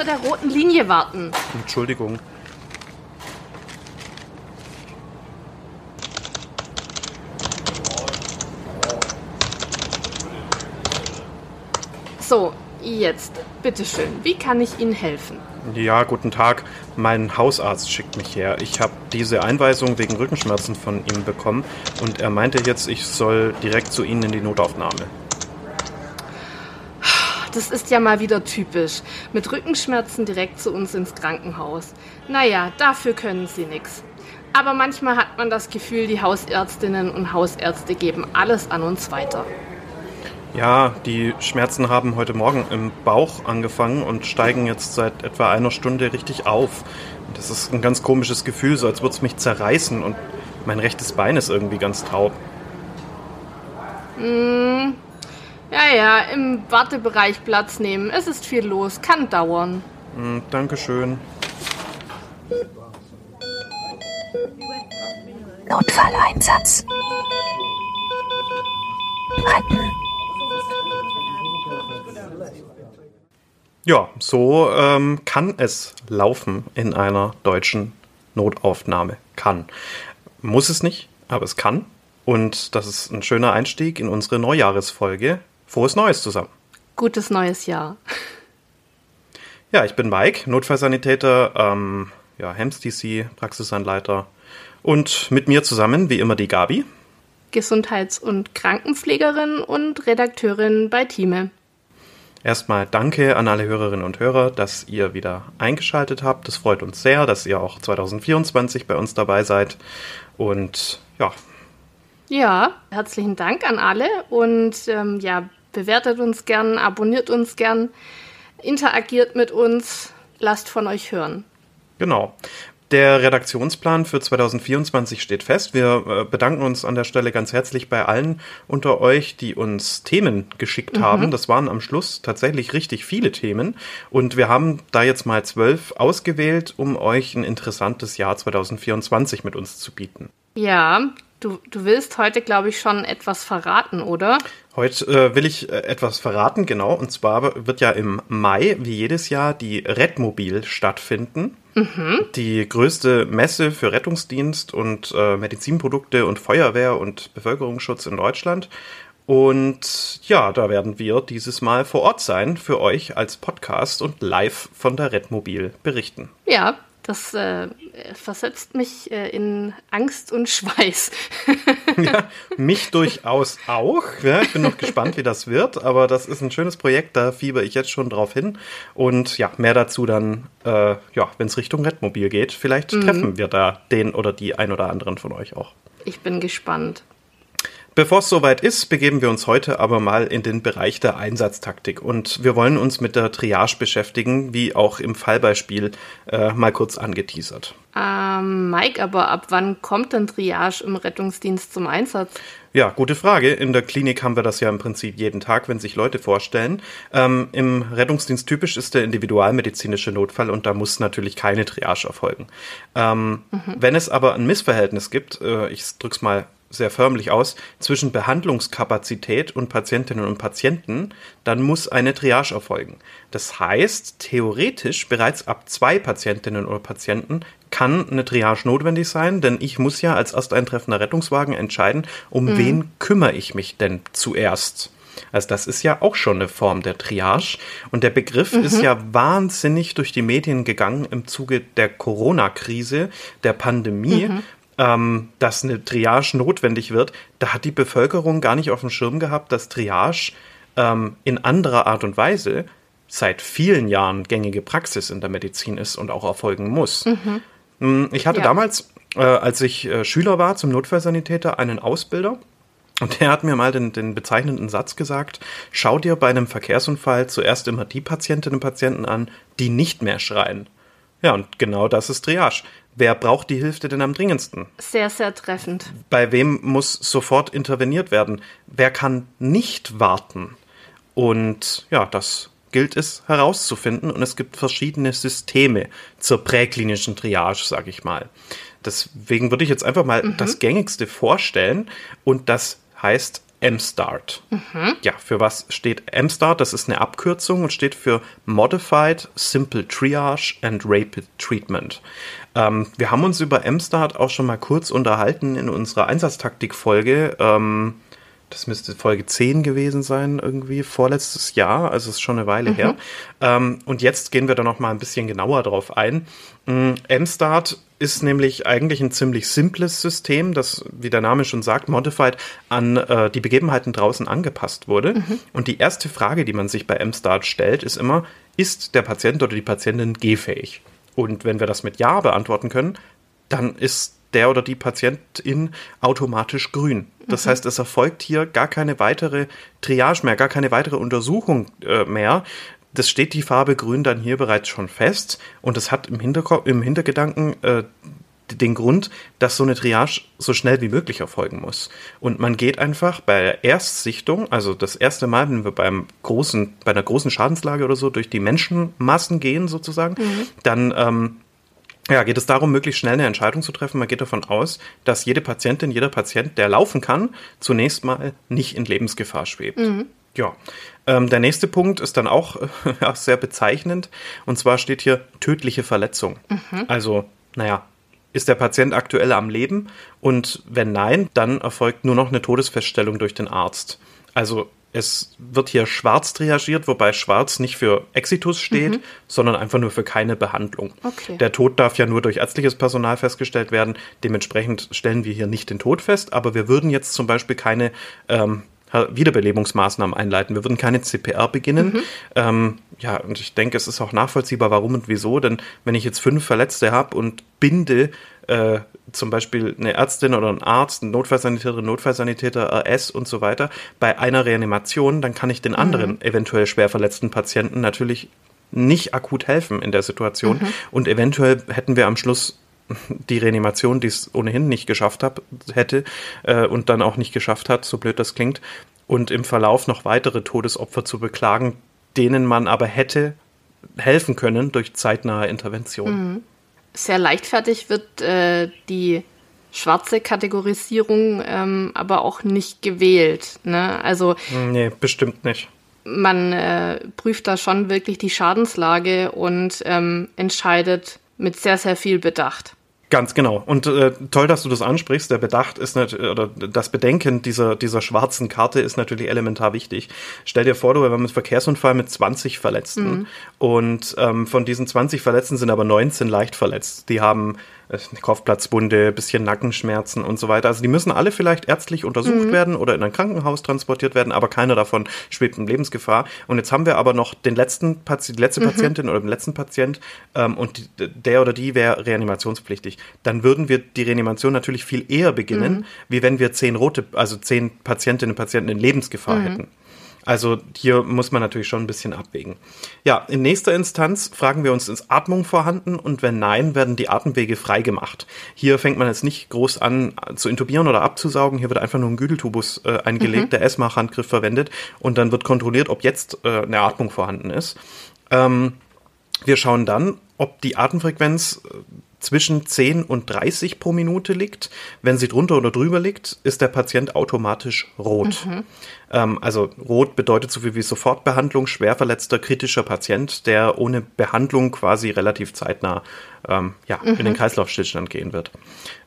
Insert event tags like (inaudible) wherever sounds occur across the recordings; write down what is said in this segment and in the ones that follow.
hinter der roten Linie warten. Entschuldigung. So, jetzt, bitteschön, wie kann ich Ihnen helfen? Ja, guten Tag. Mein Hausarzt schickt mich her. Ich habe diese Einweisung wegen Rückenschmerzen von ihm bekommen und er meinte jetzt, ich soll direkt zu Ihnen in die Notaufnahme. Das ist ja mal wieder typisch. Mit Rückenschmerzen direkt zu uns ins Krankenhaus. Naja, dafür können Sie nichts. Aber manchmal hat man das Gefühl, die Hausärztinnen und Hausärzte geben alles an uns weiter. Ja, die Schmerzen haben heute Morgen im Bauch angefangen und steigen jetzt seit etwa einer Stunde richtig auf. Das ist ein ganz komisches Gefühl, so als würde es mich zerreißen und mein rechtes Bein ist irgendwie ganz taub. Mm, ja, ja, im Wartebereich Platz nehmen. Es ist viel los, kann dauern. Mm, Dankeschön. Notfalleinsatz. Retten. Ja, so ähm, kann es laufen in einer deutschen Notaufnahme. Kann. Muss es nicht, aber es kann. Und das ist ein schöner Einstieg in unsere Neujahresfolge. Frohes Neues zusammen. Gutes neues Jahr. Ja, ich bin Mike, Notfallsanitäter, ähm, ja, HEMS DC, Praxisanleiter. Und mit mir zusammen, wie immer, die Gabi. Gesundheits- und Krankenpflegerin und Redakteurin bei Time. Erstmal danke an alle Hörerinnen und Hörer, dass ihr wieder eingeschaltet habt. Das freut uns sehr, dass ihr auch 2024 bei uns dabei seid. Und ja. Ja, herzlichen Dank an alle und ähm, ja, bewertet uns gern, abonniert uns gern, interagiert mit uns, lasst von euch hören. Genau. Der Redaktionsplan für 2024 steht fest. Wir äh, bedanken uns an der Stelle ganz herzlich bei allen unter euch, die uns Themen geschickt mhm. haben. Das waren am Schluss tatsächlich richtig viele Themen. Und wir haben da jetzt mal zwölf ausgewählt, um euch ein interessantes Jahr 2024 mit uns zu bieten. Ja, Du, du willst heute, glaube ich, schon etwas verraten, oder? Heute äh, will ich äh, etwas verraten, genau. Und zwar wird ja im Mai, wie jedes Jahr, die Redmobil stattfinden. Mhm. Die größte Messe für Rettungsdienst und äh, Medizinprodukte und Feuerwehr und Bevölkerungsschutz in Deutschland. Und ja, da werden wir dieses Mal vor Ort sein für euch als Podcast und live von der Redmobil berichten. Ja, das äh, versetzt mich äh, in Angst und Schweiß. (laughs) ja, mich durchaus auch. Ja, ich bin noch gespannt, wie das wird, aber das ist ein schönes Projekt, da fieber ich jetzt schon drauf hin. Und ja, mehr dazu dann, äh, ja, wenn es Richtung Redmobil geht. Vielleicht mhm. treffen wir da den oder die ein oder anderen von euch auch. Ich bin gespannt. Bevor es soweit ist, begeben wir uns heute aber mal in den Bereich der Einsatztaktik und wir wollen uns mit der Triage beschäftigen, wie auch im Fallbeispiel äh, mal kurz angeteasert. Ähm, Mike, aber ab wann kommt denn Triage im Rettungsdienst zum Einsatz? Ja, gute Frage. In der Klinik haben wir das ja im Prinzip jeden Tag, wenn sich Leute vorstellen. Ähm, Im Rettungsdienst typisch ist der individualmedizinische Notfall und da muss natürlich keine Triage erfolgen. Ähm, mhm. Wenn es aber ein Missverhältnis gibt, äh, ich drück's mal sehr förmlich aus, zwischen Behandlungskapazität und Patientinnen und Patienten, dann muss eine Triage erfolgen. Das heißt, theoretisch bereits ab zwei Patientinnen oder Patienten kann eine Triage notwendig sein, denn ich muss ja als ersteintreffender Rettungswagen entscheiden, um mhm. wen kümmere ich mich denn zuerst. Also das ist ja auch schon eine Form der Triage. Und der Begriff mhm. ist ja wahnsinnig durch die Medien gegangen im Zuge der Corona-Krise, der Pandemie, mhm ähm, dass eine Triage notwendig wird, da hat die Bevölkerung gar nicht auf dem Schirm gehabt, dass Triage ähm, in anderer Art und Weise seit vielen Jahren gängige Praxis in der Medizin ist und auch erfolgen muss. Mhm. Hm, ich hatte ja. damals, äh, als ich äh, Schüler war zum Notfallsanitäter, einen Ausbilder. Und der hat mir mal den, den bezeichnenden Satz gesagt, schau dir bei einem Verkehrsunfall zuerst immer die Patientinnen und Patienten an, die nicht mehr schreien. Ja, und genau das ist Triage. Wer braucht die Hilfe denn am dringendsten? Sehr, sehr treffend. Bei wem muss sofort interveniert werden? Wer kann nicht warten? Und ja, das gilt es herauszufinden und es gibt verschiedene Systeme zur präklinischen Triage, sage ich mal. Deswegen würde ich jetzt einfach mal mhm. das gängigste vorstellen und das heißt MSTART. Ja, für was steht MSTART? Das ist eine Abkürzung und steht für Modified Simple Triage and Rapid Treatment. Ähm, wir haben uns über MSTART auch schon mal kurz unterhalten in unserer Einsatztaktik-Folge. Ähm, das müsste Folge 10 gewesen sein, irgendwie vorletztes Jahr, also es ist schon eine Weile her. Ähm, und jetzt gehen wir da noch mal ein bisschen genauer drauf ein. Mm, MSTART ist nämlich eigentlich ein ziemlich simples System, das, wie der Name schon sagt, modified an äh, die Begebenheiten draußen angepasst wurde. Und die erste Frage, die man sich bei MSTART stellt, ist immer, ist der Patient oder die Patientin gehfähig? Und wenn wir das mit Ja beantworten können, dann ist der oder die Patientin automatisch grün. Das heißt, es erfolgt hier gar keine weitere Triage mehr, gar keine weitere Untersuchung äh, mehr. Das steht die Farbe grün dann hier bereits schon fest und es hat im, Hinterko im Hintergedanken äh, den Grund, dass so eine Triage so schnell wie möglich erfolgen muss. Und man geht einfach bei der Erstsichtung, also das erste Mal, wenn wir beim großen, bei einer großen Schadenslage oder so durch die Menschenmassen gehen sozusagen, dann ähm, ja, geht es darum, möglichst schnell eine Entscheidung zu treffen. Man geht davon aus, dass jede Patientin, jeder Patient, der laufen kann, zunächst mal nicht in Lebensgefahr schwebt. Ja, ähm, der nächste Punkt ist dann auch (laughs) ja, sehr bezeichnend. Und zwar steht hier tödliche Verletzung. Also, naja, ist der Patient aktuell am Leben? Und wenn nein, dann erfolgt nur noch eine Todesfeststellung durch den Arzt. Also es wird hier schwarz triagiert, wobei schwarz nicht für Exitus steht, sondern einfach nur für keine Behandlung. Okay. Der Tod darf ja nur durch ärztliches Personal festgestellt werden. Dementsprechend stellen wir hier nicht den Tod fest, aber wir würden jetzt zum Beispiel keine ähm, Wiederbelebungsmaßnahmen einleiten. Wir würden keine CPR beginnen. Ähm, ja, und ich denke, es ist auch nachvollziehbar, warum und wieso. Denn wenn ich jetzt fünf Verletzte habe und binde äh, zum Beispiel eine Ärztin oder ein Arzt, ein Notfallsanitäter, Notfallsanitäter, RS und so weiter bei einer Reanimation, dann kann ich den anderen eventuell schwer verletzten Patienten natürlich nicht akut helfen in der Situation. Und eventuell hätten wir am Schluss die Reanimation, die es ohnehin nicht geschafft hab, hätte äh, und dann auch nicht geschafft hat, so blöd das klingt, und im Verlauf noch weitere Todesopfer zu beklagen, denen man aber hätte helfen können durch zeitnahe Intervention. Sehr leichtfertig wird äh, die schwarze Kategorisierung ähm, aber auch nicht gewählt. Ne? Also Nee, bestimmt nicht. man äh, prüft da schon wirklich die Schadenslage und ähm, entscheidet mit sehr, sehr viel Bedacht. Ganz genau. Und äh, toll, dass du das ansprichst. Der Bedacht ist nicht, oder das Bedenken dieser, dieser schwarzen Karte ist natürlich elementar wichtig. Stell dir vor, du hast einen Verkehrsunfall mit 20 Verletzten. Und ähm, von diesen 20 Verletzten sind aber 19 leicht verletzt. Die haben Kopfplatzwunde, bisschen Nackenschmerzen und so weiter. Also die müssen alle vielleicht ärztlich untersucht werden oder in ein Krankenhaus transportiert werden, aber keiner davon schwebt in Lebensgefahr. Und jetzt haben wir aber noch den letzten Pati die letzte Patientin oder den letzten Patient ähm, und die, der oder die wäre reanimationspflichtig. Dann würden wir die Reanimation natürlich viel eher beginnen, wie wenn wir zehn rote, also zehn Patientinnen und Patienten in Lebensgefahr hätten. Also hier muss man natürlich schon ein bisschen abwägen. Ja, in nächster Instanz fragen wir uns, ist Atmung vorhanden? Und wenn nein, werden die Atemwege freigemacht. Hier fängt man jetzt nicht groß an zu intubieren oder abzusaugen. Hier wird einfach nur ein Güdeltubus äh, eingelegt, der ESMA-Handgriff verwendet und dann wird kontrolliert, ob jetzt äh, eine Atmung vorhanden ist. Ähm, wir schauen dann, ob die Atemfrequenz äh, zwischen 10 und 30 pro Minute liegt. Wenn sie drunter oder drüber liegt, ist der Patient automatisch rot. Ähm, also rot bedeutet so viel wie Sofortbehandlung, schwer verletzter, kritischer Patient, der ohne Behandlung quasi relativ zeitnah ähm, ja, in den Kreislaufstillstand gehen wird.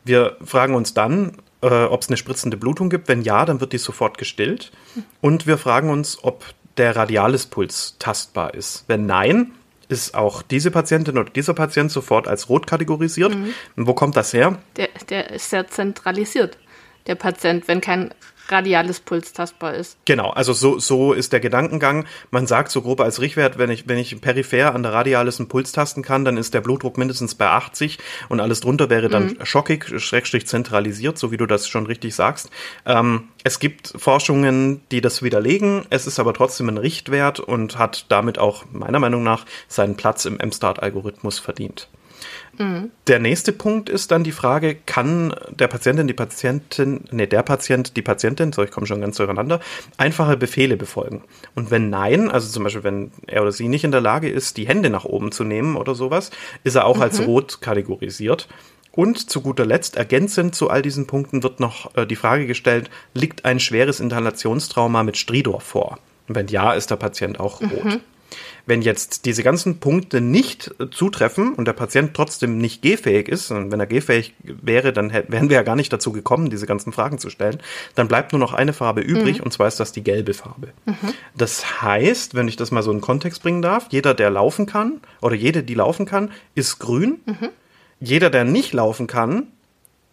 Wir fragen uns dann, äh, ob es eine spritzende Blutung gibt. Wenn ja, dann wird die sofort gestillt. Und wir fragen uns, ob der Radialispuls tastbar ist. Wenn nein, ist auch diese Patientin oder dieser Patient sofort als rot kategorisiert. Und wo kommt das her? Der, der ist sehr zentralisiert, der Patient, wenn kein radiales Puls tastbar ist. Genau, also so, so ist der Gedankengang. Man sagt so grob als Richtwert, wenn ich, wenn ich peripher an der Radialis einen Puls tasten kann, dann ist der Blutdruck mindestens bei 80 und alles drunter wäre dann schockig, schrägstrich zentralisiert, so wie du das schon richtig sagst. Ähm, es gibt Forschungen, die das widerlegen. Es ist aber trotzdem ein Richtwert und hat damit auch meiner Meinung nach seinen Platz im M-Start-Algorithmus verdient. Der nächste Punkt ist dann die Frage, kann der Patientin, die Patientin, nee, der Patient, die Patientin, so ich komme schon ganz durcheinander, einfache Befehle befolgen? Und wenn nein, also zum Beispiel, wenn er oder sie nicht in der Lage ist, die Hände nach oben zu nehmen oder sowas, ist er auch als rot kategorisiert. Und zu guter Letzt, ergänzend zu all diesen Punkten, wird noch äh, die Frage gestellt, liegt ein schweres Inhalationstrauma mit Stridor vor? Wenn ja, ist der Patient auch rot. Mhm. Wenn jetzt diese ganzen Punkte nicht äh, zutreffen und der Patient trotzdem nicht gehfähig ist, und wenn er gehfähig wäre, dann wären wir ja gar nicht dazu gekommen, diese ganzen Fragen zu stellen, dann bleibt nur noch eine Farbe übrig mhm. und zwar ist das die gelbe Farbe. Mhm. Das heißt, wenn ich das mal so in Kontext bringen darf, jeder, der laufen kann oder jede, die laufen kann, ist grün. Mhm. Jeder, der nicht laufen kann,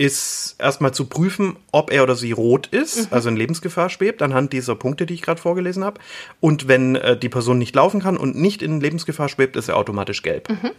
ist erstmal zu prüfen, ob er oder sie rot ist, mhm. also in Lebensgefahr schwebt, anhand dieser Punkte, die ich gerade vorgelesen habe. Und wenn äh, die Person nicht laufen kann und nicht in Lebensgefahr schwebt, ist er automatisch gelb. Mhm.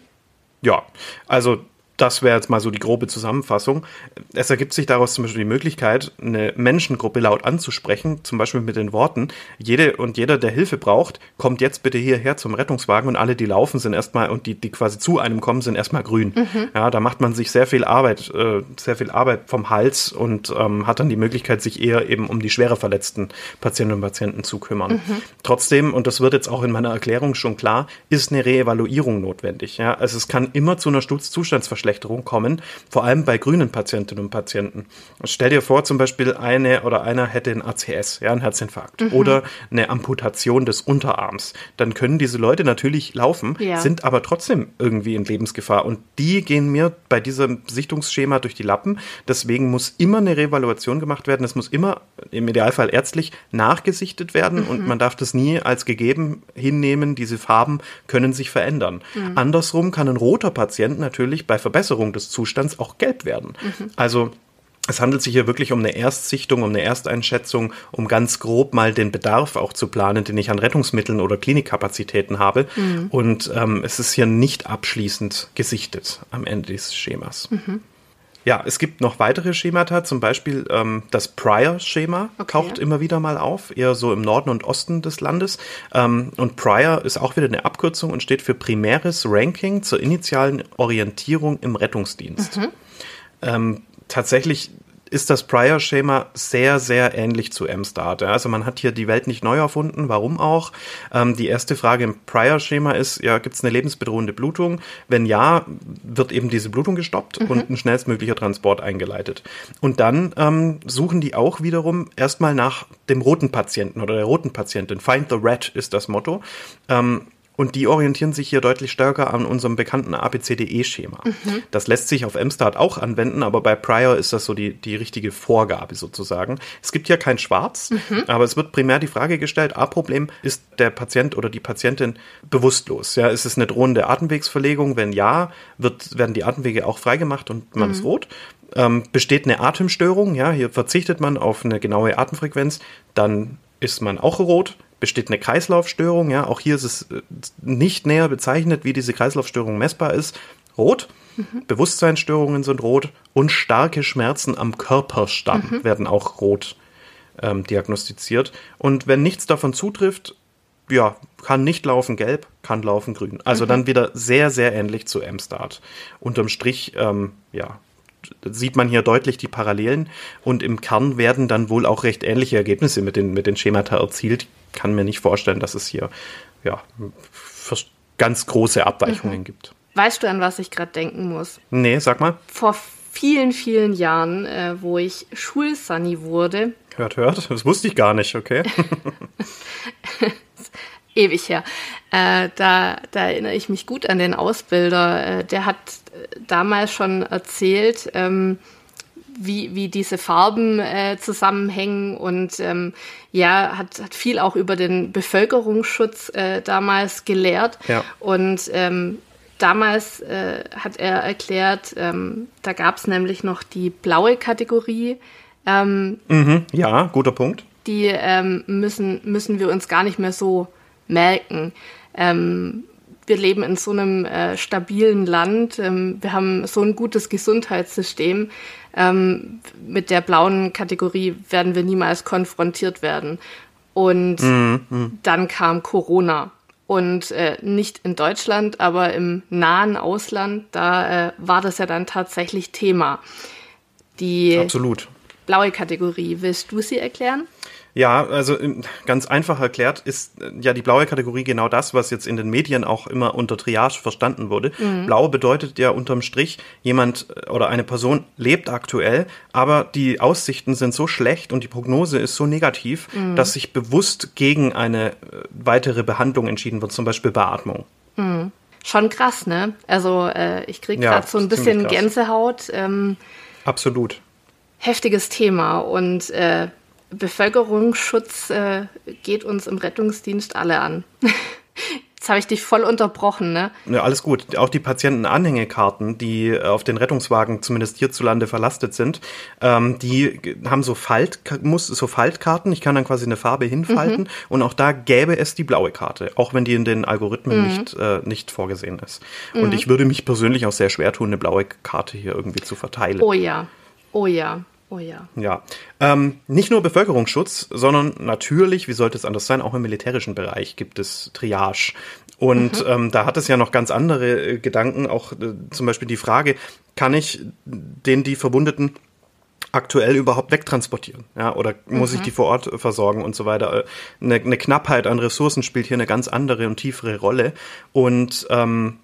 Ja, also das wäre jetzt mal so die grobe Zusammenfassung. Es ergibt sich daraus zum Beispiel die Möglichkeit, eine Menschengruppe laut anzusprechen, zum Beispiel mit den Worten, jede und jeder, der Hilfe braucht, kommt jetzt bitte hierher zum Rettungswagen und alle, die laufen, sind erstmal und die, die quasi zu einem kommen, sind erstmal grün. Mhm. Ja, da macht man sich sehr viel Arbeit, äh, sehr viel Arbeit vom Hals und ähm, hat dann die Möglichkeit, sich eher eben um die schwerer verletzten Patientinnen und Patienten zu kümmern. Mhm. Trotzdem, und das wird jetzt auch in meiner Erklärung schon klar, ist eine Reevaluierung notwendig. Ja, also es kann immer zu einer Zustandsverschlechterung Verschlechterung kommen, vor allem bei grünen Patientinnen und Patienten. Stell dir vor, zum Beispiel eine oder einer hätte ein ACS, ja, einen Herzinfarkt mhm. oder eine Amputation des Unterarms. Dann können diese Leute natürlich laufen, ja. sind aber trotzdem irgendwie in Lebensgefahr. Und die gehen mir bei diesem Sichtungsschema durch die Lappen. Deswegen muss immer eine Revaluation gemacht werden. Es muss immer im Idealfall ärztlich nachgesichtet werden mhm. und man darf das nie als gegeben hinnehmen. Diese Farben können sich verändern. Mhm. Andersrum kann ein roter Patient natürlich bei Verbesserung des Zustands auch gelb werden. Mhm. Also es handelt sich hier wirklich um eine Erstsichtung, um eine Ersteinschätzung, um ganz grob mal den Bedarf auch zu planen, den ich an Rettungsmitteln oder Klinikkapazitäten habe. Mhm. Und ähm, es ist hier nicht abschließend gesichtet am Ende dieses Schemas. Mhm. Ja, es gibt noch weitere Schemata, zum Beispiel ähm, das Prior-Schema okay. taucht immer wieder mal auf, eher so im Norden und Osten des Landes. Ähm, und Prior ist auch wieder eine Abkürzung und steht für primäres Ranking zur initialen Orientierung im Rettungsdienst. Mhm. Ähm, tatsächlich ist das Prior-Schema sehr, sehr ähnlich zu M-Start. Also man hat hier die Welt nicht neu erfunden. Warum auch? Ähm, die erste Frage im Prior-Schema ist, ja, gibt es eine lebensbedrohende Blutung? Wenn ja, wird eben diese Blutung gestoppt mhm. und ein schnellstmöglicher Transport eingeleitet. Und dann ähm, suchen die auch wiederum erstmal nach dem roten Patienten oder der roten Patientin. Find the Red ist das Motto. Ähm, und die orientieren sich hier deutlich stärker an unserem bekannten ABCDE-Schema. Mhm. Das lässt sich auf MSTART auch anwenden, aber bei Prior ist das so die, die richtige Vorgabe sozusagen. Es gibt hier kein Schwarz, mhm. aber es wird primär die Frage gestellt, A-Problem, ist der Patient oder die Patientin bewusstlos? Ja, ist es eine drohende Atemwegsverlegung? Wenn ja, wird, werden die Atemwege auch freigemacht und man mhm. ist rot. Ähm, besteht eine Atemstörung, ja, hier verzichtet man auf eine genaue Atemfrequenz, dann ist man auch rot besteht eine Kreislaufstörung. Ja, auch hier ist es äh, nicht näher bezeichnet, wie diese Kreislaufstörung messbar ist. Rot. Mhm. Bewusstseinsstörungen sind rot und starke Schmerzen am Körperstamm mhm. werden auch rot ähm, diagnostiziert. Und wenn nichts davon zutrifft, ja, kann nicht laufen gelb, kann laufen grün. Also mhm. dann wieder sehr, sehr ähnlich zu M-Start. Unterm Strich, ähm, ja, sieht man hier deutlich die Parallelen und im Kern werden dann wohl auch recht ähnliche Ergebnisse mit den, mit den Schemata erzielt kann mir nicht vorstellen, dass es hier ja, ganz große Abweichungen mhm. gibt. Weißt du, an was ich gerade denken muss? Nee, sag mal. Vor vielen, vielen Jahren, äh, wo ich Schulsunny wurde. Hört, hört. Das wusste ich gar nicht, okay. (laughs) Ewig her. Äh, da, da erinnere ich mich gut an den Ausbilder. Äh, der hat äh, damals schon erzählt, ähm, wie, wie diese Farben äh, zusammenhängen und ähm, ja, hat, hat viel auch über den Bevölkerungsschutz äh, damals gelehrt. Ja. Und ähm, damals äh, hat er erklärt, ähm, da gab es nämlich noch die blaue Kategorie. Ähm, mhm, ja, guter Punkt. Die ähm, müssen, müssen wir uns gar nicht mehr so merken. Ähm, wir leben in so einem äh, stabilen Land. Ähm, wir haben so ein gutes Gesundheitssystem. Ähm, mit der blauen Kategorie werden wir niemals konfrontiert werden. Und mhm. dann kam Corona. Und äh, nicht in Deutschland, aber im nahen Ausland, da äh, war das ja dann tatsächlich Thema. Die, Absolut. Blaue Kategorie, willst du sie erklären? Ja, also ähm, ganz einfach erklärt ist äh, ja die blaue Kategorie genau das, was jetzt in den Medien auch immer unter Triage verstanden wurde. Mhm. Blau bedeutet ja unterm Strich, jemand äh, oder eine Person lebt aktuell, aber die Aussichten sind so schlecht und die Prognose ist so negativ, mhm. dass sich bewusst gegen eine äh, weitere Behandlung entschieden wird, zum Beispiel Beatmung. Mhm. Schon krass, ne? Also äh, ich kriege gerade ja, so ein bisschen Gänsehaut. Ähm, Absolut. Heftiges Thema und äh, Bevölkerungsschutz äh, geht uns im Rettungsdienst alle an. (laughs) Jetzt habe ich dich voll unterbrochen, ne? Ja, alles gut. Auch die Patientenanhängekarten, die auf den Rettungswagen zumindest hierzulande verlastet sind, ähm, die haben so Falt, muss, so Faltkarten. Ich kann dann quasi eine Farbe hinfalten mhm. und auch da gäbe es die blaue Karte, auch wenn die in den Algorithmen mhm. nicht, äh, nicht vorgesehen ist. Mhm. Und ich würde mich persönlich auch sehr schwer tun, eine blaue Karte hier irgendwie zu verteilen. Oh ja. Oh ja. Oh ja. Ja. Ähm, nicht nur Bevölkerungsschutz, sondern natürlich, wie sollte es anders sein, auch im militärischen Bereich gibt es Triage. Und mhm. ähm, da hat es ja noch ganz andere äh, Gedanken, auch äh, zum Beispiel die Frage, kann ich den, die Verwundeten aktuell überhaupt wegtransportieren? Ja, oder muss mhm. ich die vor Ort versorgen und so weiter? Eine, eine, Knappheit an Ressourcen spielt hier eine ganz andere und tiefere Rolle. Und ähm,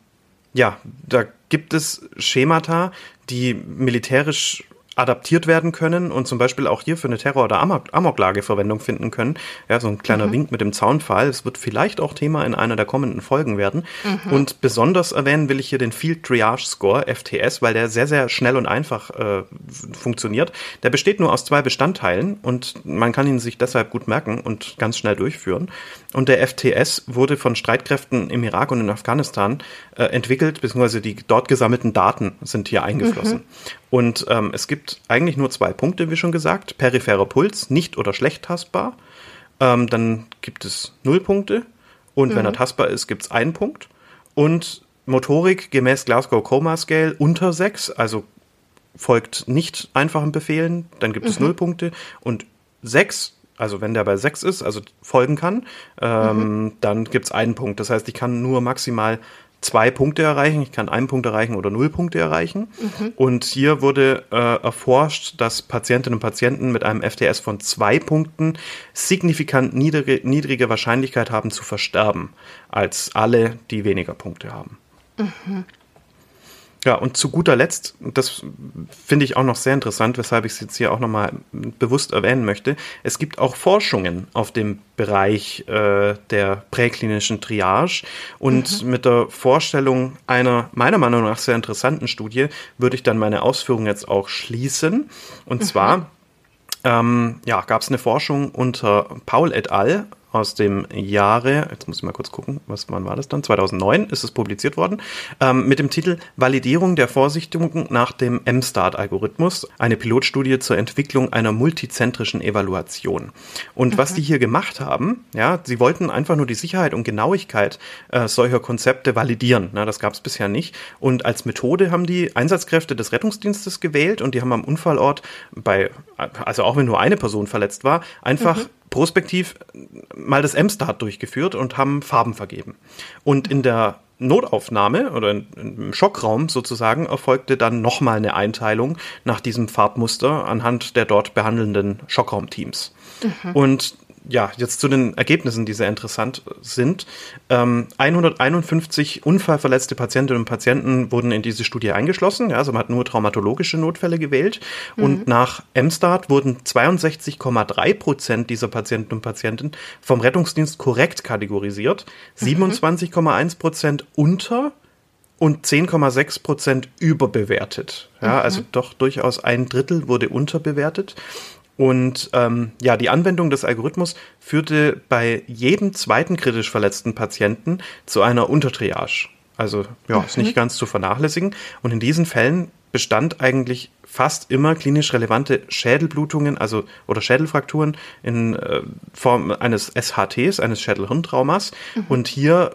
ja, da gibt es Schemata, die militärisch adaptiert werden können und zum Beispiel auch hier für eine Terror- oder Amoklage Verwendung finden können. Ja, so ein kleiner mhm. Wink mit dem Zaunpfahl. Es wird vielleicht auch Thema in einer der kommenden Folgen werden. Mhm. Und besonders erwähnen will ich hier den Field Triage Score, FTS, weil der sehr, sehr schnell und einfach äh, funktioniert. Der besteht nur aus zwei Bestandteilen und man kann ihn sich deshalb gut merken und ganz schnell durchführen. Und der FTS wurde von Streitkräften im Irak und in Afghanistan äh, entwickelt, beziehungsweise die dort gesammelten Daten sind hier eingeflossen. Mhm. Und ähm, es gibt eigentlich nur zwei Punkte, wie schon gesagt. Peripherer Puls, nicht oder schlecht tastbar. Ähm, dann gibt es null Punkte. Und mhm. wenn er tastbar ist, gibt es einen Punkt. Und Motorik gemäß Glasgow Coma Scale unter sechs, also folgt nicht einfachen Befehlen, dann gibt mhm. es null Punkte. Und sechs, also wenn der bei sechs ist, also folgen kann, ähm, mhm. dann gibt es einen Punkt. Das heißt, ich kann nur maximal zwei Punkte erreichen. Ich kann einen Punkt erreichen oder null Punkte erreichen. Mhm. Und hier wurde äh, erforscht, dass Patientinnen und Patienten mit einem FTS von zwei Punkten signifikant niedrige, niedrige Wahrscheinlichkeit haben zu versterben, als alle, die weniger Punkte haben. Mhm. Ja, und zu guter Letzt, das finde ich auch noch sehr interessant, weshalb ich es jetzt hier auch nochmal bewusst erwähnen möchte, es gibt auch Forschungen auf dem Bereich äh, der präklinischen Triage und mhm. mit der Vorstellung einer meiner Meinung nach sehr interessanten Studie würde ich dann meine Ausführungen jetzt auch schließen. Und mhm. zwar ähm, ja, gab es eine Forschung unter Paul et al aus dem Jahre, jetzt muss ich mal kurz gucken, was wann war das dann? 2009 ist es publiziert worden, ähm, mit dem Titel Validierung der Vorsichtigungen nach dem MSTART-Algorithmus, eine Pilotstudie zur Entwicklung einer multizentrischen Evaluation. Und mhm. was die hier gemacht haben, ja, sie wollten einfach nur die Sicherheit und Genauigkeit äh, solcher Konzepte validieren. Na, das gab es bisher nicht. Und als Methode haben die Einsatzkräfte des Rettungsdienstes gewählt und die haben am Unfallort bei, also auch wenn nur eine Person verletzt war, einfach mhm prospektiv mal das M-Start durchgeführt und haben Farben vergeben. Und in der Notaufnahme oder im Schockraum sozusagen erfolgte dann nochmal eine Einteilung nach diesem Farbmuster anhand der dort behandelnden Schockraumteams. Mhm. Und ja, jetzt zu den Ergebnissen, die sehr interessant sind. Ähm, 151 unfallverletzte Patientinnen und Patienten wurden in diese Studie eingeschlossen. Ja, also man hat nur traumatologische Notfälle gewählt. Mhm. Und nach MSTART wurden 62,3 Prozent dieser Patienten und Patienten vom Rettungsdienst korrekt kategorisiert, 27,1 Prozent unter und 10,6 Prozent überbewertet. Ja, mhm. also doch durchaus ein Drittel wurde unterbewertet. Und ähm, ja, die Anwendung des Algorithmus führte bei jedem zweiten kritisch verletzten Patienten zu einer Untertriage. Also ja, ist nicht mhm. ganz zu vernachlässigen. Und in diesen Fällen bestand eigentlich fast immer klinisch relevante Schädelblutungen, also oder Schädelfrakturen in äh, Form eines SHTs, eines Schädelhirntraumas. Mhm. Und hier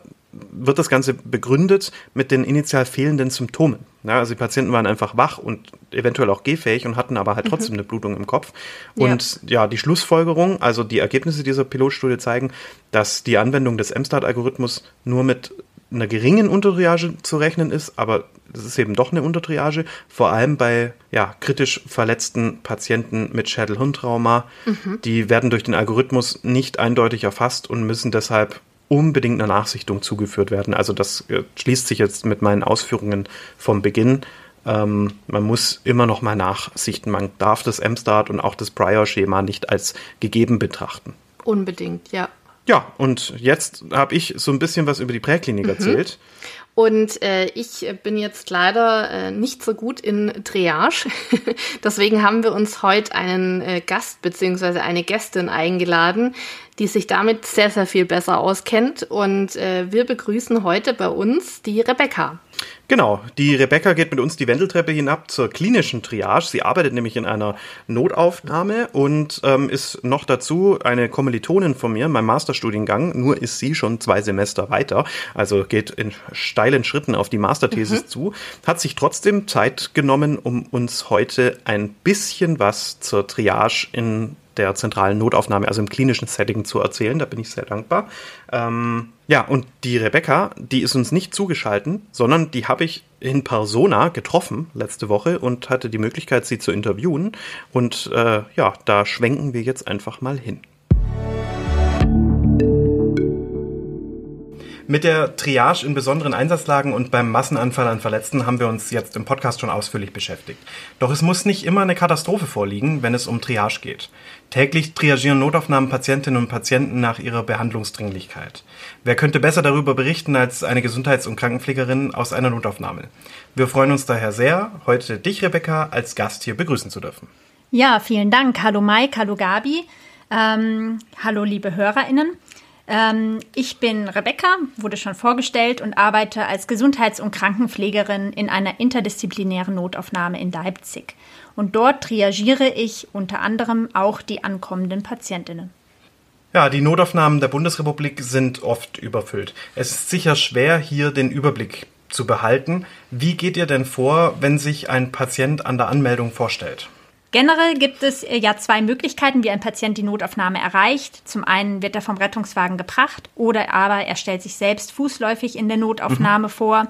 wird das Ganze begründet mit den initial fehlenden Symptomen. Ja, also die Patienten waren einfach wach und eventuell auch gehfähig und hatten aber halt trotzdem mhm. eine Blutung im Kopf. Und ja. ja. die Schlussfolgerung, also die Ergebnisse dieser Pilotstudie zeigen, dass die Anwendung des MSTART-Algorithmus nur mit einer geringen Untertriage zu rechnen ist, aber es ist eben doch eine Untertriage, vor allem bei ja, kritisch verletzten Patienten mit Schädel-Hirntrauma. Mhm. Die werden durch den Algorithmus nicht eindeutig erfasst und müssen deshalb unbedingt einer Nachsichtung zugeführt werden. Also das äh, schließt sich jetzt mit meinen Ausführungen vom Beginn. Ähm, man muss immer noch mal nachsichten. Man darf das M-Start und auch das Prior-Schema nicht als gegeben betrachten. Unbedingt, ja. Ja, und jetzt habe ich so ein bisschen was über die Präklinik mhm. erzählt. Und äh, ich bin jetzt leider äh, nicht so gut in Triage. (laughs) Deswegen haben wir uns heute einen äh, Gast beziehungsweise eine Gästin eingeladen, die sich damit sehr, sehr viel besser auskennt. Und äh, wir begrüßen heute bei uns die Rebecca. Genau, die Rebecca geht mit uns die Wendeltreppe hinab zur klinischen Triage. Sie arbeitet nämlich in einer Notaufnahme und ähm, ist noch dazu eine Kommilitonin von mir in meinem Masterstudiengang. Nur ist sie schon zwei Semester weiter, also geht in steilen Schritten auf die Masterthesis mhm. zu. Hat sich trotzdem Zeit genommen, um uns heute ein bisschen was zur Triage in der zentralen Notaufnahme, also im klinischen Setting zu erzählen. Da bin ich sehr dankbar. Ähm, ja, und die Rebecca, die ist uns nicht zugeschalten, sondern die habe ich in Persona getroffen letzte Woche und hatte die Möglichkeit, sie zu interviewen. Und äh, ja, da schwenken wir jetzt einfach mal hin. Mit der Triage in besonderen Einsatzlagen und beim Massenanfall an Verletzten haben wir uns jetzt im Podcast schon ausführlich beschäftigt. Doch es muss nicht immer eine Katastrophe vorliegen, wenn es um Triage geht. Täglich triagieren Notaufnahmen Patientinnen und Patienten nach ihrer Behandlungsdringlichkeit. Wer könnte besser darüber berichten als eine Gesundheits- und Krankenpflegerin aus einer Notaufnahme? Wir freuen uns daher sehr, heute dich, Rebecca, als Gast hier begrüßen zu dürfen. Ja, vielen Dank. Hallo Mike, hallo Gabi. Ähm, hallo liebe HörerInnen. Ähm, ich bin Rebecca, wurde schon vorgestellt und arbeite als Gesundheits- und Krankenpflegerin in einer interdisziplinären Notaufnahme in Leipzig. Und dort triagiere ich unter anderem auch die ankommenden Patientinnen. Ja, die Notaufnahmen der Bundesrepublik sind oft überfüllt. Es ist sicher schwer, hier den Überblick zu behalten. Wie geht ihr denn vor, wenn sich ein Patient an der Anmeldung vorstellt? Generell gibt es äh, ja zwei Möglichkeiten, wie ein Patient die Notaufnahme erreicht. Zum einen wird er vom Rettungswagen gebracht oder aber er stellt sich selbst fußläufig in der Notaufnahme mhm. vor.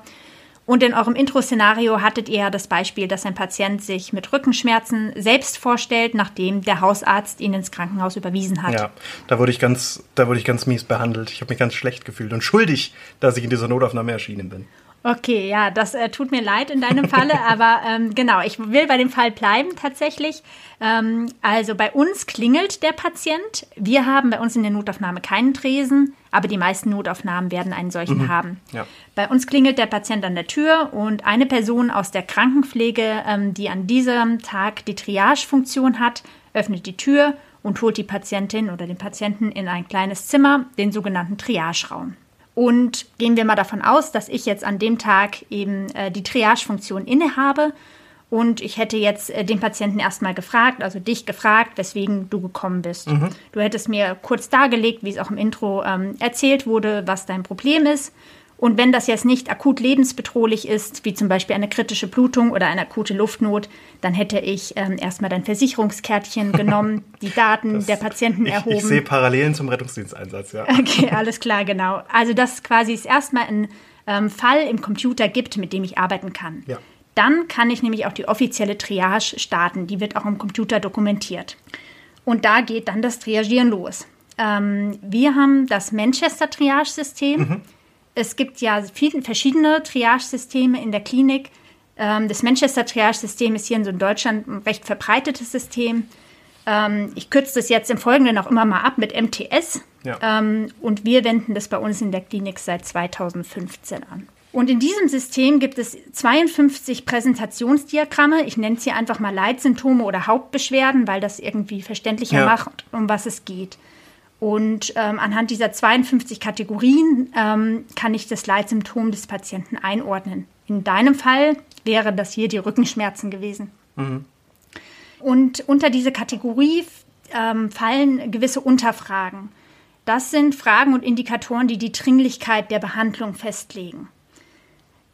Und in eurem Intro-Szenario hattet ihr ja das Beispiel, dass ein Patient sich mit Rückenschmerzen selbst vorstellt, nachdem der Hausarzt ihn ins Krankenhaus überwiesen hat. Ja, da wurde ich ganz, da wurde ich ganz mies behandelt. Ich habe mich ganz schlecht gefühlt und schuldig, dass ich in dieser Notaufnahme erschienen bin. Okay, ja, das äh, tut mir leid in deinem Falle, (laughs) aber ähm, genau, ich will bei dem Fall bleiben tatsächlich. Ähm, also bei uns klingelt der Patient. Wir haben bei uns in der Notaufnahme keinen Tresen, aber die meisten Notaufnahmen werden einen solchen mhm. haben. Ja. Bei uns klingelt der Patient an der Tür und eine Person aus der Krankenpflege, ähm, die an diesem Tag die Triage-Funktion hat, öffnet die Tür und holt die Patientin oder den Patienten in ein kleines Zimmer, den sogenannten Triage-Raum. Und gehen wir mal davon aus, dass ich jetzt an dem Tag eben äh, die Triage-Funktion innehabe und ich hätte jetzt äh, den Patienten erstmal gefragt, also dich gefragt, weswegen du gekommen bist. Mhm. Du hättest mir kurz dargelegt, wie es auch im Intro ähm, erzählt wurde, was dein Problem ist. Und wenn das jetzt nicht akut lebensbedrohlich ist, wie zum Beispiel eine kritische Blutung oder eine akute Luftnot, dann hätte ich ähm, erstmal dein Versicherungskärtchen (laughs) genommen, die Daten das, der Patienten ich, erhoben. Ich sehe Parallelen zum Rettungsdiensteinsatz, ja. Okay, (laughs) alles klar, genau. Also dass quasi es erstmal einen ähm, Fall im Computer gibt, mit dem ich arbeiten kann. Ja. Dann kann ich nämlich auch die offizielle Triage starten. Die wird auch im Computer dokumentiert. Und da geht dann das Triagieren los. Ähm, wir haben das Manchester Triage-System. Mhm es gibt ja viele verschiedene Triage-Systeme in der Klinik. Ähm, das Manchester Triage-System ist hier in Deutschland ein recht verbreitetes System. Ähm, ich kürze das jetzt im Folgenden auch immer mal ab mit MTS. Ja. Ähm, und wir wenden das bei uns in der Klinik seit 2015 an. Und in diesem System gibt es 52 Präsentationsdiagramme. Ich nenne es hier einfach mal Leitsymptome oder Hauptbeschwerden, weil das irgendwie verständlicher ja. macht, um was es geht. Und ähm, anhand dieser 52 Kategorien ähm, kann ich das Leitsymptom des Patienten einordnen. In deinem Fall wäre das hier die Rückenschmerzen gewesen. Mhm. Und unter diese Kategorie ähm, fallen gewisse Unterfragen. Das sind Fragen und Indikatoren, die die Dringlichkeit der Behandlung festlegen.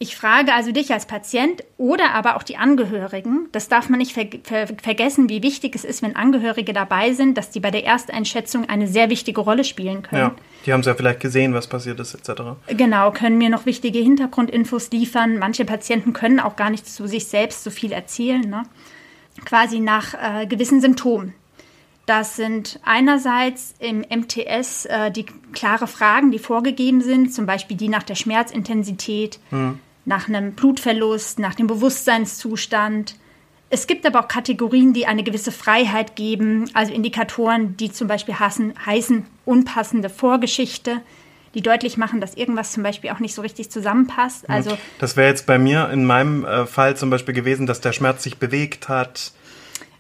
Ich frage also dich als Patient oder aber auch die Angehörigen. Das darf man nicht ver ver vergessen, wie wichtig es ist, wenn Angehörige dabei sind, dass die bei der Ersteinschätzung eine sehr wichtige Rolle spielen können. Ja, die haben es ja vielleicht gesehen, was passiert ist, etc. Genau, können mir noch wichtige Hintergrundinfos liefern. Manche Patienten können auch gar nicht zu sich selbst so viel erzählen. Ne? Quasi nach äh, gewissen Symptomen. Das sind einerseits im MTS äh, die klare Fragen, die vorgegeben sind, zum Beispiel die nach der Schmerzintensität. Hm nach einem Blutverlust, nach dem Bewusstseinszustand. Es gibt aber auch Kategorien, die eine gewisse Freiheit geben, also Indikatoren, die zum Beispiel hassen, heißen unpassende Vorgeschichte, die deutlich machen, dass irgendwas zum Beispiel auch nicht so richtig zusammenpasst. Also das wäre jetzt bei mir in meinem äh, Fall zum Beispiel gewesen, dass der Schmerz sich bewegt hat.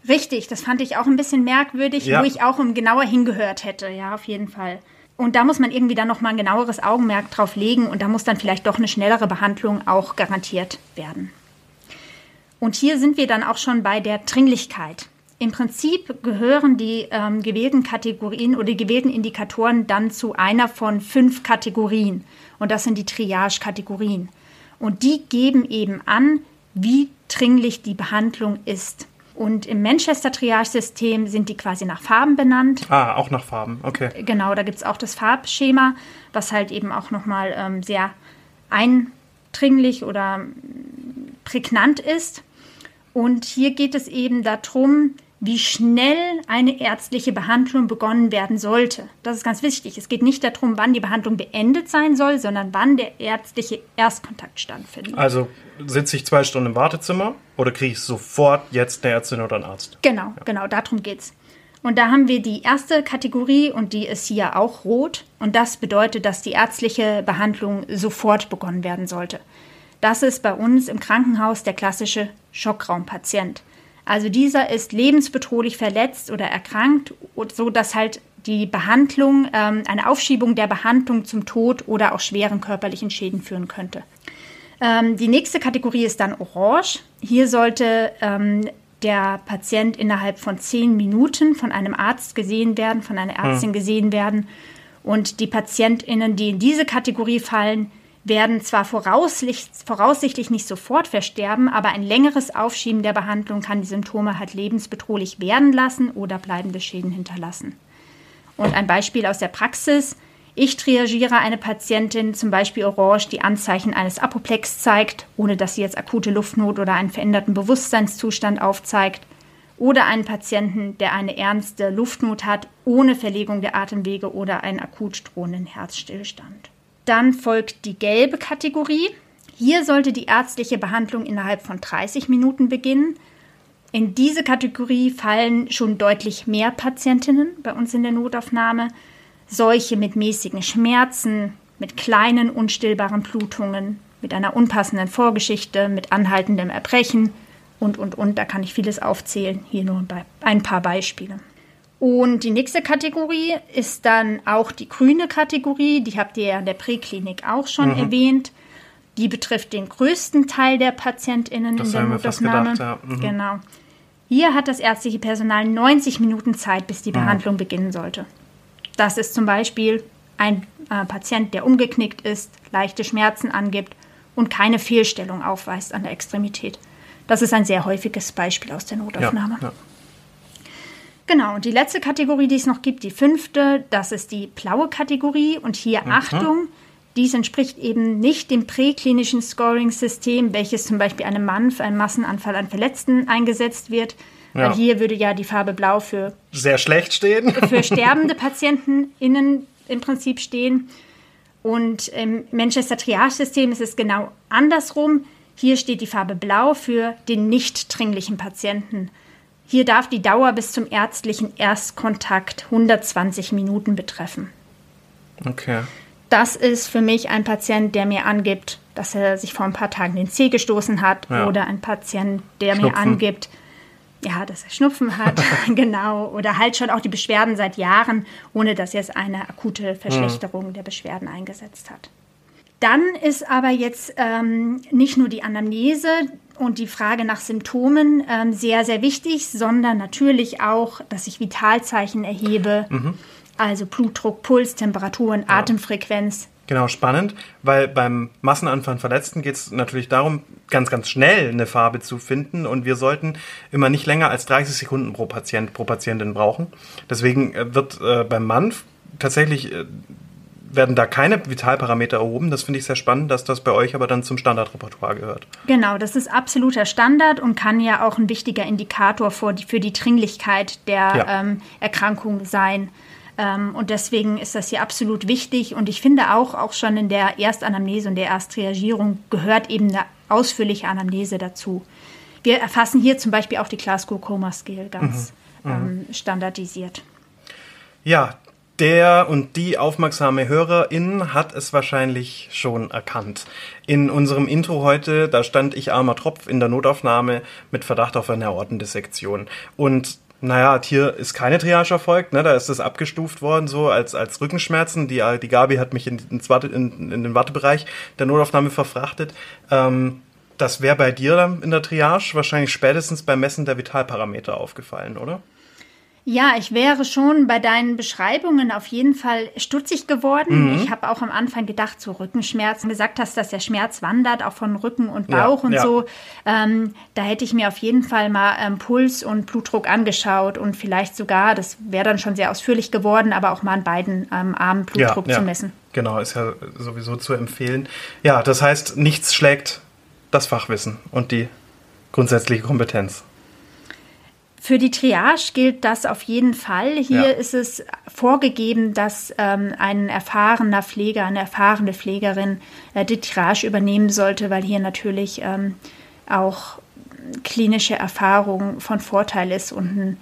Richtig, das fand ich auch ein bisschen merkwürdig, ja. wo ich auch um genauer hingehört hätte, ja, auf jeden Fall. Und da muss man irgendwie dann nochmal ein genaueres Augenmerk drauf legen und da muss dann vielleicht doch eine schnellere Behandlung auch garantiert werden. Und hier sind wir dann auch schon bei der Dringlichkeit. Im Prinzip gehören die ähm, gewählten Kategorien oder die gewählten Indikatoren dann zu einer von fünf Kategorien. Und das sind die Triage-Kategorien. Und die geben eben an, wie dringlich die Behandlung ist. Und im Manchester Triage-System sind die quasi nach Farben benannt. Ah, auch nach Farben, okay. Genau, da gibt es auch das Farbschema, was halt eben auch nochmal ähm, sehr eindringlich oder prägnant ist. Und hier geht es eben darum, wie schnell eine ärztliche Behandlung begonnen werden sollte. Das ist ganz wichtig. Es geht nicht darum, wann die Behandlung beendet sein soll, sondern wann der ärztliche Erstkontakt stattfindet. Also sitze ich zwei Stunden im Wartezimmer oder kriege ich sofort jetzt eine Ärztin oder einen Arzt? Genau, ja. genau, darum geht's. Und da haben wir die erste Kategorie und die ist hier auch rot. Und das bedeutet, dass die ärztliche Behandlung sofort begonnen werden sollte. Das ist bei uns im Krankenhaus der klassische Schockraumpatient. Also dieser ist lebensbedrohlich verletzt oder erkrankt, so dass halt die Behandlung, ähm, eine Aufschiebung der Behandlung zum Tod oder auch schweren körperlichen Schäden führen könnte. Ähm, die nächste Kategorie ist dann Orange. Hier sollte ähm, der Patient innerhalb von zehn Minuten von einem Arzt gesehen werden, von einer Ärztin hm. gesehen werden. Und die PatientInnen, die in diese Kategorie fallen, werden zwar voraussichtlich nicht sofort versterben, aber ein längeres Aufschieben der Behandlung kann die Symptome halt lebensbedrohlich werden lassen oder bleibende Schäden hinterlassen. Und ein Beispiel aus der Praxis. Ich triagiere eine Patientin, zum Beispiel Orange, die Anzeichen eines Apoplex zeigt, ohne dass sie jetzt akute Luftnot oder einen veränderten Bewusstseinszustand aufzeigt. Oder einen Patienten, der eine ernste Luftnot hat, ohne Verlegung der Atemwege oder einen akut drohenden Herzstillstand. Dann folgt die gelbe Kategorie. Hier sollte die ärztliche Behandlung innerhalb von 30 Minuten beginnen. In diese Kategorie fallen schon deutlich mehr Patientinnen bei uns in der Notaufnahme. Solche mit mäßigen Schmerzen, mit kleinen unstillbaren Blutungen, mit einer unpassenden Vorgeschichte, mit anhaltendem Erbrechen und, und, und. Da kann ich vieles aufzählen. Hier nur ein paar Beispiele. Und die nächste Kategorie ist dann auch die grüne Kategorie. Die habt ihr ja in der Präklinik auch schon mhm. erwähnt. Die betrifft den größten Teil der PatientInnen das in der Notaufnahme. Gedacht, ja. mhm. Genau. Hier hat das ärztliche Personal 90 Minuten Zeit, bis die mhm. Behandlung beginnen sollte. Das ist zum Beispiel ein äh, Patient, der umgeknickt ist, leichte Schmerzen angibt und keine Fehlstellung aufweist an der Extremität. Das ist ein sehr häufiges Beispiel aus der Notaufnahme. Ja, ja. Genau, und die letzte Kategorie, die es noch gibt, die fünfte, das ist die blaue Kategorie. Und hier mhm. Achtung, dies entspricht eben nicht dem präklinischen Scoring-System, welches zum Beispiel einem Mann für einen Massenanfall an Verletzten eingesetzt wird. Ja. Weil hier würde ja die Farbe Blau für sehr schlecht stehen. (laughs) Für sterbende (laughs) Patienten innen im Prinzip stehen. Und im Manchester Triage-System ist es genau andersrum. Hier steht die Farbe Blau für den nicht dringlichen Patienten. Hier darf die Dauer bis zum ärztlichen Erstkontakt 120 Minuten betreffen. Okay. Das ist für mich ein Patient, der mir angibt, dass er sich vor ein paar Tagen den Zeh gestoßen hat ja. oder ein Patient, der Schnupfen. mir angibt, ja, dass er Schnupfen hat, (laughs) genau, oder halt schon auch die Beschwerden seit Jahren, ohne dass jetzt eine akute Verschlechterung mhm. der Beschwerden eingesetzt hat. Dann ist aber jetzt ähm, nicht nur die Anamnese und die Frage nach Symptomen ähm, sehr, sehr wichtig, sondern natürlich auch, dass ich Vitalzeichen erhebe, mhm. also Blutdruck, Puls, Temperaturen, ja. Atemfrequenz. Genau, spannend, weil beim Massenanfall Verletzten geht es natürlich darum, ganz, ganz schnell eine Farbe zu finden und wir sollten immer nicht länger als 30 Sekunden pro Patient, pro Patientin brauchen. Deswegen äh, wird äh, beim Mann tatsächlich äh, werden da keine Vitalparameter erhoben. Das finde ich sehr spannend, dass das bei euch aber dann zum Standardrepertoire gehört. Genau, das ist absoluter Standard und kann ja auch ein wichtiger Indikator für die, für die Dringlichkeit der ja. ähm, Erkrankung sein. Ähm, und deswegen ist das hier absolut wichtig. Und ich finde auch, auch schon in der Erstanamnese und der Ersttriagierung gehört eben eine ausführliche Anamnese dazu. Wir erfassen hier zum Beispiel auch die Glasgow Coma Scale ganz mhm. Mhm. Ähm, standardisiert. Ja, der und die aufmerksame Hörerin hat es wahrscheinlich schon erkannt. In unserem Intro heute, da stand ich armer Tropf in der Notaufnahme mit Verdacht auf eine Aortendissektion. Und naja, hier ist keine Triage erfolgt, ne? da ist es abgestuft worden, so als, als Rückenschmerzen. Die, die Gabi hat mich in, in, in den Wartebereich der Notaufnahme verfrachtet. Ähm, das wäre bei dir dann in der Triage wahrscheinlich spätestens beim Messen der Vitalparameter aufgefallen, oder? Ja, ich wäre schon bei deinen Beschreibungen auf jeden Fall stutzig geworden. Mhm. Ich habe auch am Anfang gedacht, so Rückenschmerzen, gesagt hast, dass der Schmerz wandert, auch von Rücken und Bauch ja, und ja. so. Ähm, da hätte ich mir auf jeden Fall mal ähm, Puls und Blutdruck angeschaut und vielleicht sogar, das wäre dann schon sehr ausführlich geworden, aber auch mal an beiden ähm, Armen Blutdruck ja, zu messen. Genau, ist ja sowieso zu empfehlen. Ja, das heißt, nichts schlägt das Fachwissen und die grundsätzliche Kompetenz. Für die Triage gilt das auf jeden Fall. Hier ja. ist es vorgegeben, dass ähm, ein erfahrener Pfleger, eine erfahrene Pflegerin äh, die Triage übernehmen sollte, weil hier natürlich ähm, auch klinische Erfahrung von Vorteil ist und ein,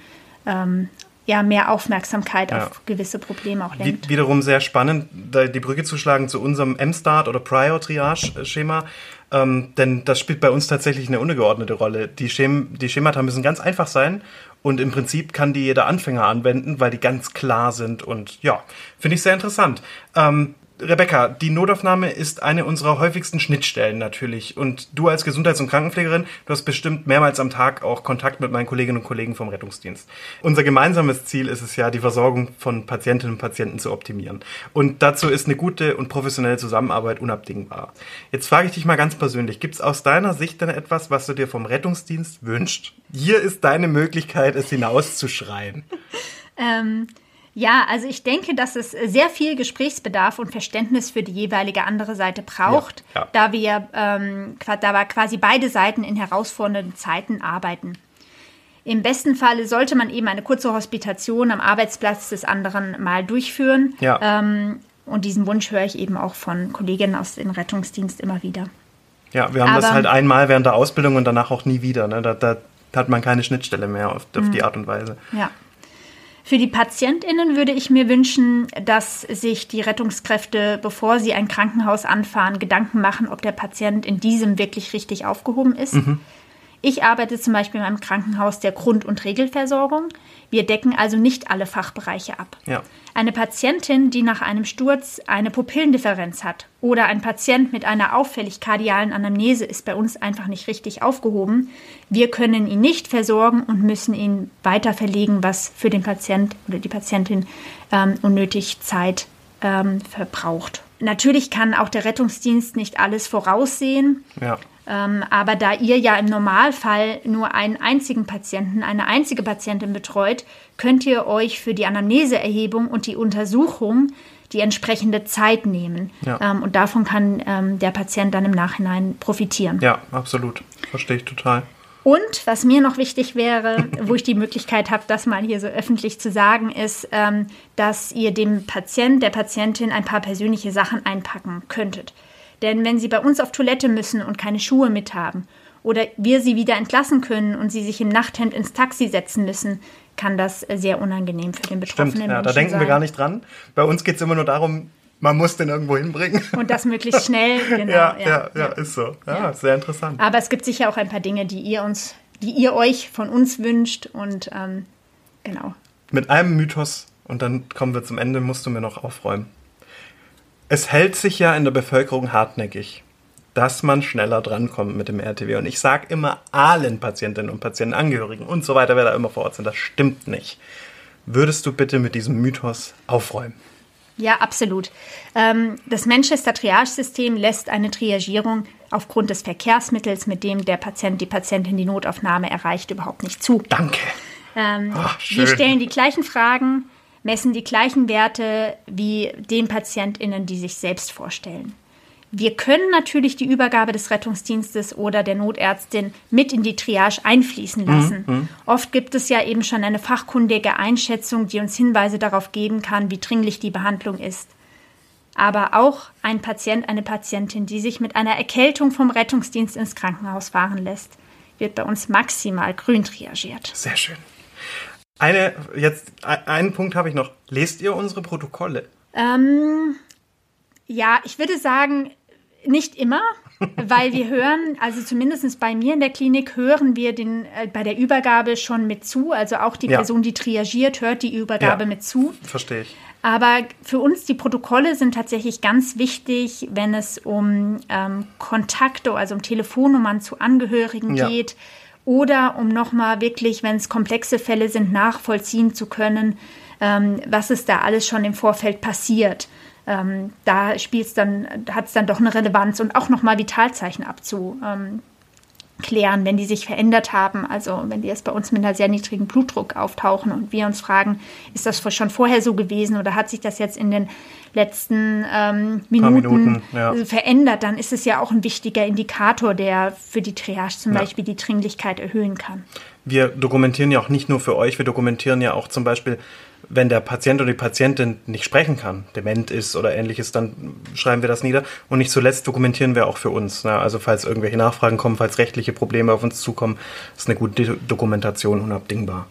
ähm, ja, mehr Aufmerksamkeit ja. auf gewisse Probleme auch lenkt. Wiederum sehr spannend, die Brücke zu schlagen zu unserem M-Start oder Prior-Triage-Schema. Ähm, denn das spielt bei uns tatsächlich eine untergeordnete Rolle. Die, Schem die Schemata müssen ganz einfach sein und im Prinzip kann die jeder Anfänger anwenden, weil die ganz klar sind und ja, finde ich sehr interessant. Ähm, Rebecca, die Notaufnahme ist eine unserer häufigsten Schnittstellen natürlich. Und du als Gesundheits- und Krankenpflegerin, du hast bestimmt mehrmals am Tag auch Kontakt mit meinen Kolleginnen und Kollegen vom Rettungsdienst. Unser gemeinsames Ziel ist es ja, die Versorgung von Patientinnen und Patienten zu optimieren. Und dazu ist eine gute und professionelle Zusammenarbeit unabdingbar. Jetzt frage ich dich mal ganz persönlich, gibt es aus deiner Sicht denn etwas, was du dir vom Rettungsdienst wünschst? Hier ist deine Möglichkeit, es hinauszuschreien. (laughs) ähm ja, also ich denke, dass es sehr viel Gesprächsbedarf und Verständnis für die jeweilige andere Seite braucht, ja, ja. da wir ähm, da quasi beide Seiten in herausfordernden Zeiten arbeiten. Im besten Falle sollte man eben eine kurze Hospitation am Arbeitsplatz des anderen mal durchführen. Ja. Ähm, und diesen Wunsch höre ich eben auch von Kolleginnen aus dem Rettungsdienst immer wieder. Ja, wir haben Aber, das halt einmal während der Ausbildung und danach auch nie wieder. Ne? Da, da, hat man keine Schnittstelle mehr auf, auf die mhm. Art und Weise. Ja. Für die PatientInnen würde ich mir wünschen, dass sich die Rettungskräfte, bevor sie ein Krankenhaus anfahren, Gedanken machen, ob der Patient in diesem wirklich richtig aufgehoben ist. Mhm. Ich arbeite zum Beispiel in einem Krankenhaus der Grund- und Regelversorgung. Wir decken also nicht alle Fachbereiche ab. Ja. Eine Patientin, die nach einem Sturz eine Pupillendifferenz hat oder ein Patient mit einer auffällig kardialen Anamnese ist bei uns einfach nicht richtig aufgehoben. Wir können ihn nicht versorgen und müssen ihn weiter verlegen, was für den Patient oder die Patientin ähm, unnötig Zeit ähm, verbraucht. Natürlich kann auch der Rettungsdienst nicht alles voraussehen. Ja. Ähm, aber da ihr ja im Normalfall nur einen einzigen Patienten, eine einzige Patientin betreut, könnt ihr euch für die Anamneseerhebung und die Untersuchung die entsprechende Zeit nehmen. Ja. Ähm, und davon kann ähm, der Patient dann im Nachhinein profitieren. Ja, absolut. Verstehe ich total. Und was mir noch wichtig wäre, wo ich die Möglichkeit habe, das mal hier so öffentlich zu sagen, ist, ähm, dass ihr dem Patient, der Patientin ein paar persönliche Sachen einpacken könntet. Denn wenn sie bei uns auf Toilette müssen und keine Schuhe mit haben oder wir sie wieder entlassen können und sie sich im Nachthemd ins Taxi setzen müssen, kann das sehr unangenehm für den Betroffenen Stimmt, ja, da denken sein. wir gar nicht dran. Bei uns geht es immer nur darum, man muss den irgendwo hinbringen. Und das möglichst schnell, (laughs) genau. ja, ja, ja, ja, ist so. Ja, ja, sehr interessant. Aber es gibt sicher auch ein paar Dinge, die ihr uns, die ihr euch von uns wünscht und ähm, genau. Mit einem Mythos und dann kommen wir zum Ende, musst du mir noch aufräumen. Es hält sich ja in der Bevölkerung hartnäckig, dass man schneller drankommt mit dem RTW. Und ich sage immer allen Patientinnen und Patienten, Angehörigen und so weiter, wer da immer vor Ort sind, das stimmt nicht. Würdest du bitte mit diesem Mythos aufräumen? Ja, absolut. Ähm, das Manchester Triage-System lässt eine Triagierung aufgrund des Verkehrsmittels, mit dem der Patient, die Patientin die Notaufnahme erreicht, überhaupt nicht zu. Danke. Ähm, Ach, wir stellen die gleichen Fragen, messen die gleichen Werte wie den PatientInnen, die sich selbst vorstellen. Wir können natürlich die Übergabe des Rettungsdienstes oder der Notärztin mit in die Triage einfließen mhm, lassen. Mhm. Oft gibt es ja eben schon eine fachkundige Einschätzung, die uns Hinweise darauf geben kann, wie dringlich die Behandlung ist. Aber auch ein Patient, eine Patientin, die sich mit einer Erkältung vom Rettungsdienst ins Krankenhaus fahren lässt, wird bei uns maximal grün triagiert. Sehr schön. Eine, jetzt, einen Punkt habe ich noch. Lest ihr unsere Protokolle? Ähm, ja, ich würde sagen, nicht immer, weil wir hören, also zumindest bei mir in der Klinik hören wir den äh, bei der Übergabe schon mit zu. Also auch die ja. Person, die triagiert, hört die Übergabe ja. mit zu. Verstehe ich. Aber für uns die Protokolle sind tatsächlich ganz wichtig, wenn es um ähm, Kontakte, also um Telefonnummern zu Angehörigen ja. geht oder um nochmal wirklich, wenn es komplexe Fälle sind, nachvollziehen zu können, ähm, was ist da alles schon im Vorfeld passiert ähm, da spielt es dann, hat es dann doch eine Relevanz und auch nochmal Vitalzeichen abzuklären, wenn die sich verändert haben. Also wenn die jetzt bei uns mit einer sehr niedrigen Blutdruck auftauchen und wir uns fragen, ist das schon vorher so gewesen oder hat sich das jetzt in den letzten ähm, Minuten, Minuten ja. verändert, dann ist es ja auch ein wichtiger Indikator, der für die Triage zum ja. Beispiel die Dringlichkeit erhöhen kann. Wir dokumentieren ja auch nicht nur für euch, wir dokumentieren ja auch zum Beispiel wenn der Patient oder die Patientin nicht sprechen kann, dement ist oder ähnliches, dann schreiben wir das nieder. Und nicht zuletzt dokumentieren wir auch für uns. Ne? Also falls irgendwelche Nachfragen kommen, falls rechtliche Probleme auf uns zukommen, ist eine gute Dokumentation unabdingbar.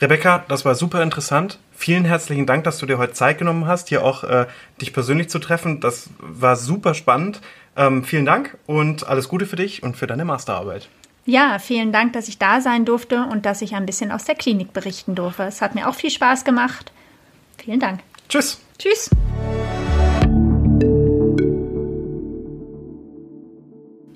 Rebecca, das war super interessant. Vielen herzlichen Dank, dass du dir heute Zeit genommen hast, hier auch äh, dich persönlich zu treffen. Das war super spannend. Ähm, vielen Dank und alles Gute für dich und für deine Masterarbeit. Ja, vielen Dank, dass ich da sein durfte und dass ich ein bisschen aus der Klinik berichten durfte. Es hat mir auch viel Spaß gemacht. Vielen Dank. Tschüss. Tschüss.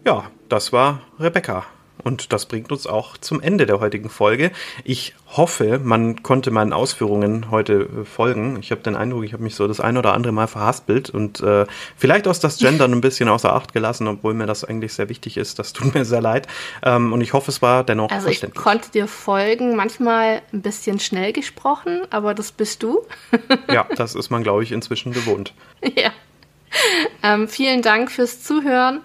Ja, das war Rebecca. Und das bringt uns auch zum Ende der heutigen Folge. Ich hoffe, man konnte meinen Ausführungen heute äh, folgen. Ich habe den Eindruck, ich habe mich so das ein oder andere Mal verhaspelt und äh, vielleicht aus das Gendern (laughs) ein bisschen außer Acht gelassen, obwohl mir das eigentlich sehr wichtig ist. Das tut mir sehr leid. Ähm, und ich hoffe, es war dennoch also verständlich. Also ich konnte dir folgen, manchmal ein bisschen schnell gesprochen, aber das bist du. (laughs) ja, das ist man, glaube ich, inzwischen gewohnt. (laughs) Ja. Ähm, vielen Dank fürs Zuhören.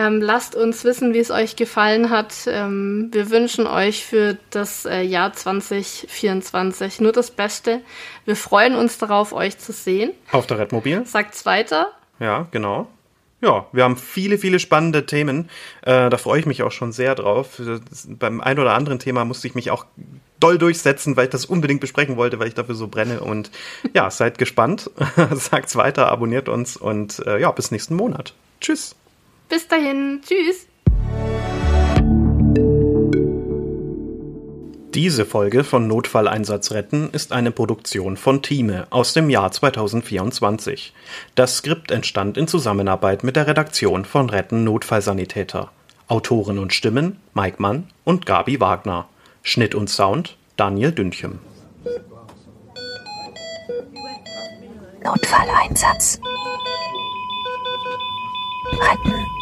Ähm, lasst uns wissen, wie es euch gefallen hat. Ähm, wir wünschen euch für das äh, Jahr 2024 nur das Beste. Wir freuen uns darauf, euch zu sehen. Auf der Redmobil. Sagt's weiter. Ja, genau. Ja, wir haben viele, viele spannende Themen. Äh, da freue ich mich auch schon sehr drauf. Beim ein oder anderen Thema musste ich mich auch doll durchsetzen, weil ich das unbedingt besprechen wollte, weil ich dafür so brenne. Und ja, seid gespannt. (laughs) Sagt's weiter, abonniert uns und äh, ja, bis nächsten Monat. Tschüss. Bis dahin, tschüss. Diese Folge von Notfalleinsatz retten ist eine Produktion von Thieme aus dem Jahr 2024. Das Skript entstand in Zusammenarbeit mit der Redaktion von Retten Notfallsanitäter. Autoren und Stimmen Mike Mann und Gabi Wagner. Schnitt und Sound Daniel Dünchem. Notfalleinsatz. Retten.